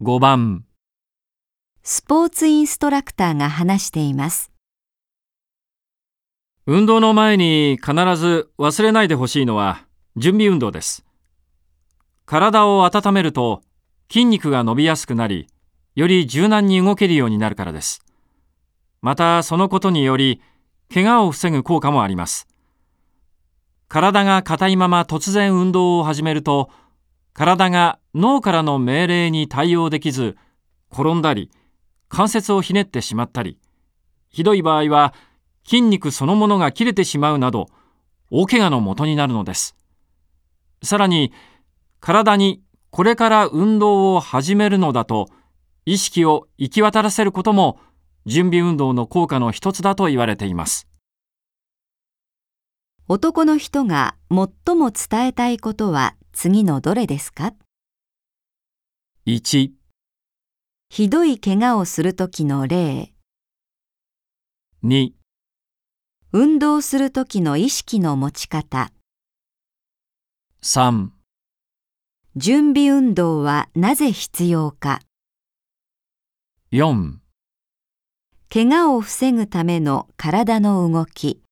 5番スポーツインストラクターが話しています。運動の前に必ず忘れないでほしいのは準備運動です。体を温めると筋肉が伸びやすくなり、より柔軟に動けるようになるからです。またそのことにより怪我を防ぐ効果もあります。体が硬いまま突然運動を始めると、体が脳からの命令に対応できず、転んだり、関節をひねってしまったり、ひどい場合は筋肉そのものが切れてしまうなど、大怪我の元になるのです。さらに、体にこれから運動を始めるのだと、意識を行き渡らせることも、準備運動の効果の一つだと言われています。男の人が最も伝えたいことは次のどれですか？1、ひどい怪我をするときの例、2、運動するときの意識の持ち方、3、準備運動はなぜ必要か、4怪我を防ぐための体の動き、